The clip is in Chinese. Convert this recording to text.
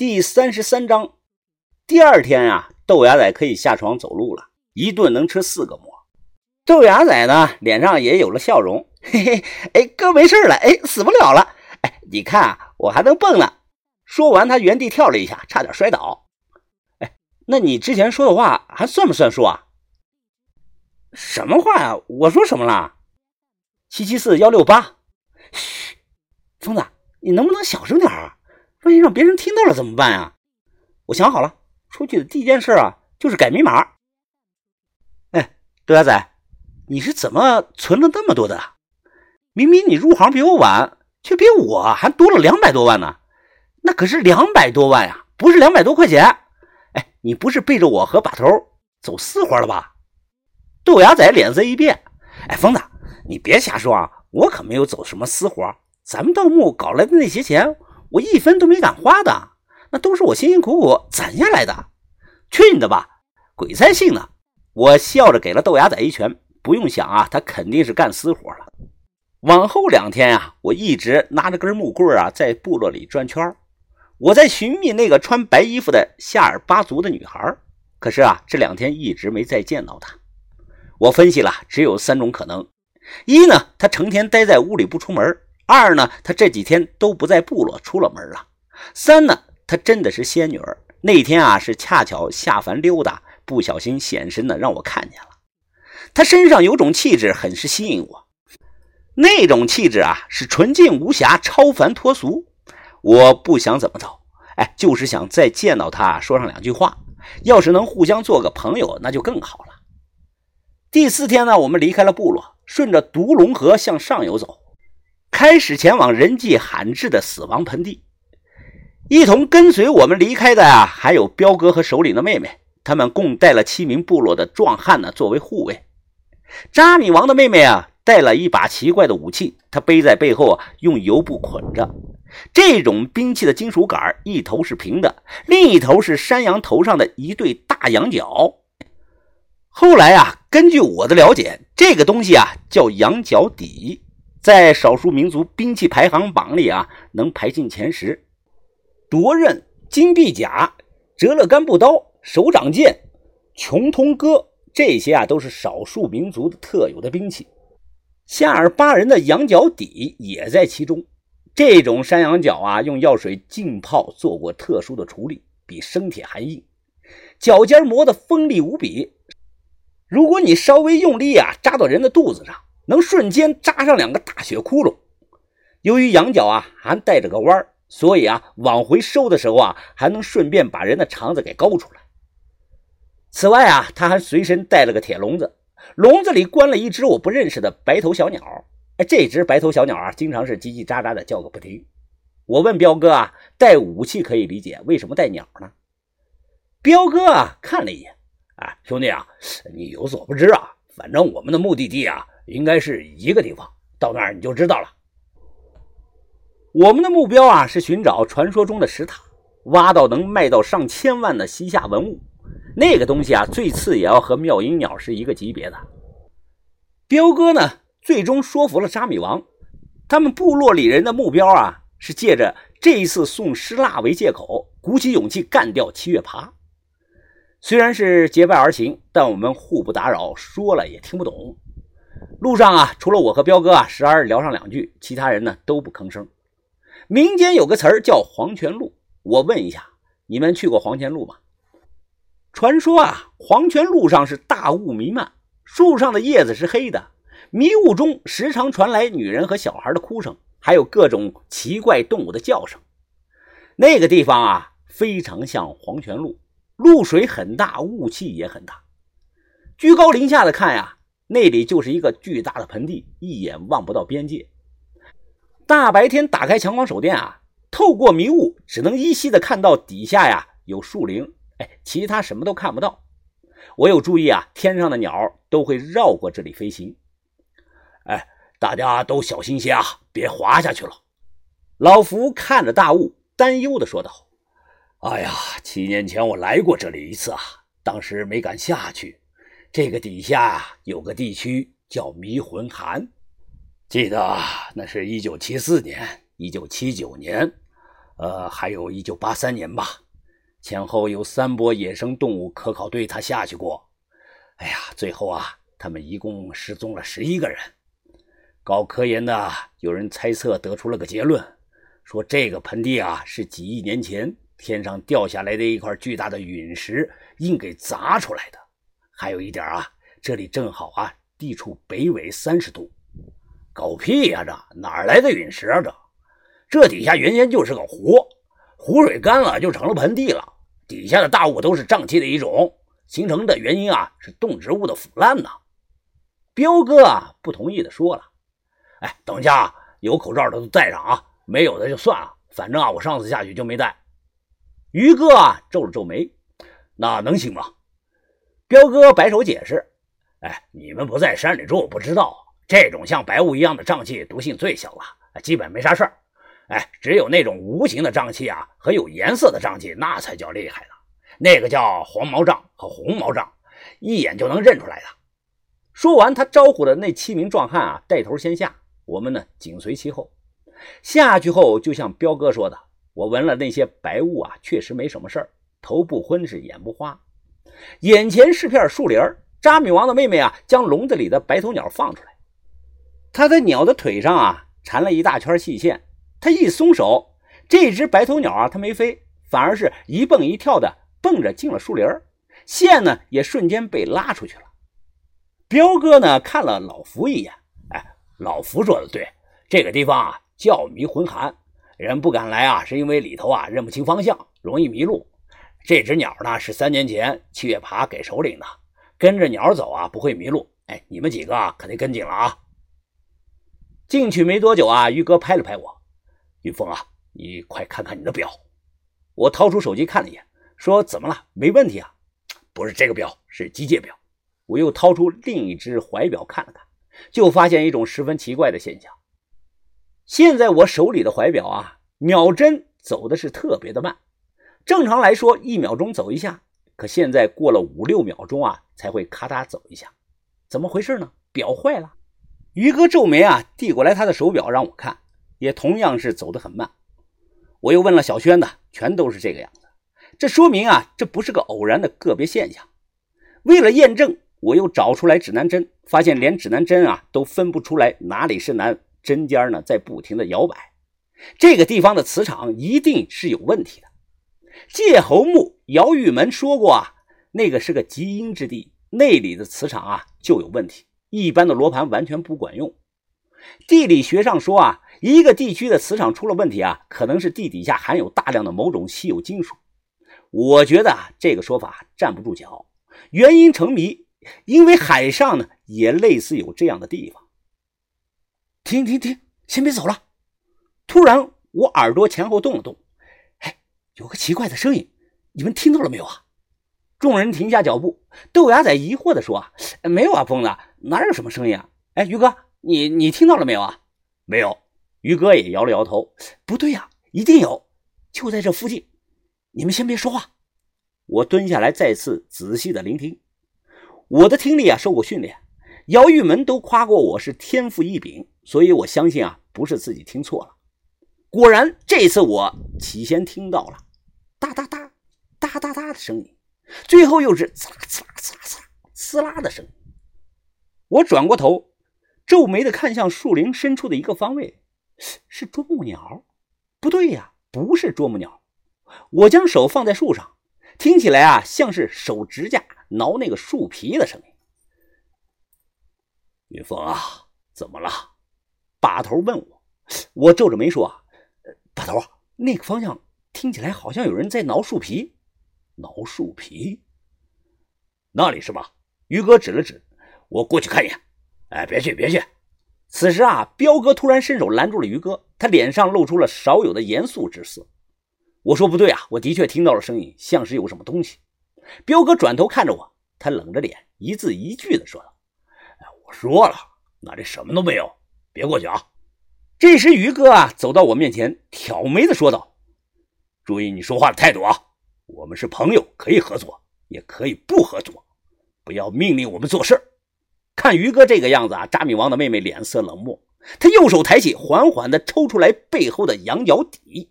第三十三章，第二天啊，豆芽仔可以下床走路了，一顿能吃四个馍。豆芽仔呢，脸上也有了笑容，嘿嘿，哎，哥没事了，哎，死不了了，哎，你看啊，我还能蹦呢。说完，他原地跳了一下，差点摔倒。哎，那你之前说的话还算不算数啊？什么话呀？我说什么了？七七四幺六八，嘘，疯子，你能不能小声点啊？万一让别人听到了怎么办啊？我想好了，出去的第一件事啊，就是改密码。哎，豆芽仔，你是怎么存了那么多的？明明你入行比我晚，却比我还多了两百多万呢。那可是两百多万呀，不是两百多块钱。哎，你不是背着我和把头走私活了吧？豆芽仔脸色一变，哎，疯子，你别瞎说啊！我可没有走什么私活，咱们盗墓搞来的那些钱。我一分都没敢花的，那都是我辛辛苦苦攒下来的。去你的吧，鬼才信呢！我笑着给了豆芽仔一拳。不用想啊，他肯定是干私活了。往后两天啊，我一直拿着根木棍啊，在部落里转圈我在寻觅那个穿白衣服的夏尔巴族的女孩。可是啊，这两天一直没再见到她。我分析了，只有三种可能：一呢，她成天待在屋里不出门。二呢，他这几天都不在部落出了门了。三呢，他真的是仙女儿。那天啊，是恰巧下凡溜达，不小心显身的，让我看见了。他身上有种气质，很是吸引我。那种气质啊，是纯净无瑕、超凡脱俗。我不想怎么着，哎，就是想再见到他，说上两句话。要是能互相做个朋友，那就更好了。第四天呢，我们离开了部落，顺着独龙河向上游走。开始前往人迹罕至的死亡盆地，一同跟随我们离开的啊，还有彪哥和首领的妹妹，他们共带了七名部落的壮汉呢，作为护卫。扎米王的妹妹啊，带了一把奇怪的武器，她背在背后啊，用油布捆着。这种兵器的金属杆一头是平的，另一头是山羊头上的一对大羊角。后来啊，根据我的了解，这个东西啊，叫羊角底。在少数民族兵器排行榜里啊，能排进前十。夺刃、金臂甲、折勒干布刀、手掌剑、穷通戈，这些啊都是少数民族的特有的兵器。夏尔巴人的羊角底也在其中。这种山羊角啊，用药水浸泡做过特殊的处理，比生铁还硬，脚尖磨得锋利无比。如果你稍微用力啊，扎到人的肚子上。能瞬间扎上两个大血窟窿。由于羊角啊还带着个弯儿，所以啊往回收的时候啊还能顺便把人的肠子给勾出来。此外啊他还随身带了个铁笼子，笼子里关了一只我不认识的白头小鸟。哎，这只白头小鸟啊经常是叽叽喳喳的叫个不停。我问彪哥啊，带武器可以理解，为什么带鸟呢？彪哥啊看了一眼，啊兄弟啊，你有所不知啊，反正我们的目的地啊。应该是一个地方，到那儿你就知道了。我们的目标啊是寻找传说中的石塔，挖到能卖到上千万的西夏文物。那个东西啊，最次也要和妙音鸟是一个级别的。彪哥呢，最终说服了扎米王，他们部落里人的目标啊，是借着这一次送尸蜡为借口，鼓起勇气干掉七月爬。虽然是结拜而行，但我们互不打扰，说了也听不懂。路上啊，除了我和彪哥啊，时而聊上两句，其他人呢都不吭声。民间有个词儿叫黄泉路，我问一下，你们去过黄泉路吗？传说啊，黄泉路上是大雾弥漫，树上的叶子是黑的，迷雾中时常传来女人和小孩的哭声，还有各种奇怪动物的叫声。那个地方啊，非常像黄泉路，露水很大，雾气也很大。居高临下的看呀。那里就是一个巨大的盆地，一眼望不到边界。大白天打开强光手电啊，透过迷雾，只能依稀的看到底下呀有树林，哎，其他什么都看不到。我有注意啊，天上的鸟都会绕过这里飞行。哎，大家都小心些啊，别滑下去了。老福看着大雾，担忧的说道：“哎呀，七年前我来过这里一次啊，当时没敢下去。”这个底下有个地区叫迷魂寒，记得那是一九七四年、一九七九年，呃，还有一九八三年吧，前后有三波野生动物科考队他下去过。哎呀，最后啊，他们一共失踪了十一个人。搞科研的有人猜测得出了个结论，说这个盆地啊是几亿年前天上掉下来的一块巨大的陨石硬给砸出来的。还有一点啊，这里正好啊地处北纬三十度。狗屁呀！这哪来的陨石啊？这这底下原先就是个湖，湖水干了就成了盆地了。底下的大雾都是瘴气的一种，形成的原因啊是动植物的腐烂呢。彪哥啊不同意的说了：“哎，等一下，有口罩的都戴上啊，没有的就算了。反正啊，我上次下去就没戴。”于哥啊皱了皱眉：“那能行吗？”彪哥摆手解释：“哎，你们不在山里住，不知道。”这种像白雾一样的瘴气，毒性最小了，基本没啥事儿。哎，只有那种无形的瘴气啊，和有颜色的瘴气，那才叫厉害呢。那个叫黄毛瘴和红毛瘴，一眼就能认出来的。说完，他招呼的那七名壮汉啊，带头先下，我们呢紧随其后。下去后，就像彪哥说的，我闻了那些白雾啊，确实没什么事儿，头不昏是眼不花。眼前是片树林扎米王的妹妹啊，将笼子里的白头鸟放出来。她在鸟的腿上啊缠了一大圈细线，她一松手，这只白头鸟啊，它没飞，反而是一蹦一跳的蹦着进了树林线呢也瞬间被拉出去了。彪哥呢看了老福一眼，哎，老福说的对，这个地方啊叫迷魂寒，人不敢来啊，是因为里头啊认不清方向，容易迷路。这只鸟呢是三年前七月爬给首领的，跟着鸟走啊不会迷路。哎，你们几个可得跟紧了啊！进去没多久啊，于哥拍了拍我：“云峰啊，你快看看你的表。”我掏出手机看了一眼，说：“怎么了？没问题啊，不是这个表，是机械表。”我又掏出另一只怀表看了看，就发现一种十分奇怪的现象：现在我手里的怀表啊，秒针走的是特别的慢。正常来说，一秒钟走一下，可现在过了五六秒钟啊，才会咔嗒走一下。怎么回事呢？表坏了。于哥皱眉啊，递过来他的手表让我看，也同样是走得很慢。我又问了小轩的，全都是这个样子。这说明啊，这不是个偶然的个别现象。为了验证，我又找出来指南针，发现连指南针啊都分不出来哪里是南，针尖呢在不停的摇摆。这个地方的磁场一定是有问题的。界侯墓姚玉门说过啊，那个是个极阴之地，那里的磁场啊就有问题。一般的罗盘完全不管用。地理学上说啊，一个地区的磁场出了问题啊，可能是地底下含有大量的某种稀有金属。我觉得啊，这个说法站不住脚。原因成谜，因为海上呢也类似有这样的地方。停停停，先别走了。突然，我耳朵前后动了动，有个奇怪的声音，你们听到了没有啊？众人停下脚步，豆芽仔疑惑地说：“啊没有啊，疯子，哪有什么声音啊？哎，于哥，你你听到了没有啊？没有。”于哥也摇了摇头：“不对呀，一定有，就在这附近。你们先别说话。”我蹲下来，再次仔细的聆听。我的听力啊，受过训练，姚玉门都夸过我是天赋异禀，所以我相信啊，不是自己听错了。果然，这次我起先听到了哒哒哒的声音。最后又是刺啦刺啦刺啦刺啦刺啦的声音。我转过头，皱眉的看向树林深处的一个方位，是啄木鸟？不对呀，不是啄木鸟。我将手放在树上，听起来啊，像是手指甲挠那个树皮的声音。云峰啊，怎么了？把头问我。我皱着眉说：“把头，那个方向听起来好像有人在挠树皮。”挠树皮，那里是吧？于哥指了指，我过去看一眼。哎，别去，别去！此时啊，彪哥突然伸手拦住了于哥，他脸上露出了少有的严肃之色。我说不对啊，我的确听到了声音，像是有什么东西。彪哥转头看着我，他冷着脸，一字一句的说道：“哎，我说了，那里什么都没有，别过去啊！”这时，于哥啊走到我面前，挑眉的说道：“注意你说话的态度啊！”我们是朋友，可以合作，也可以不合作，不要命令我们做事。看于哥这个样子啊，扎米王的妹妹脸色冷漠，她右手抬起，缓缓地抽出来背后的羊角底。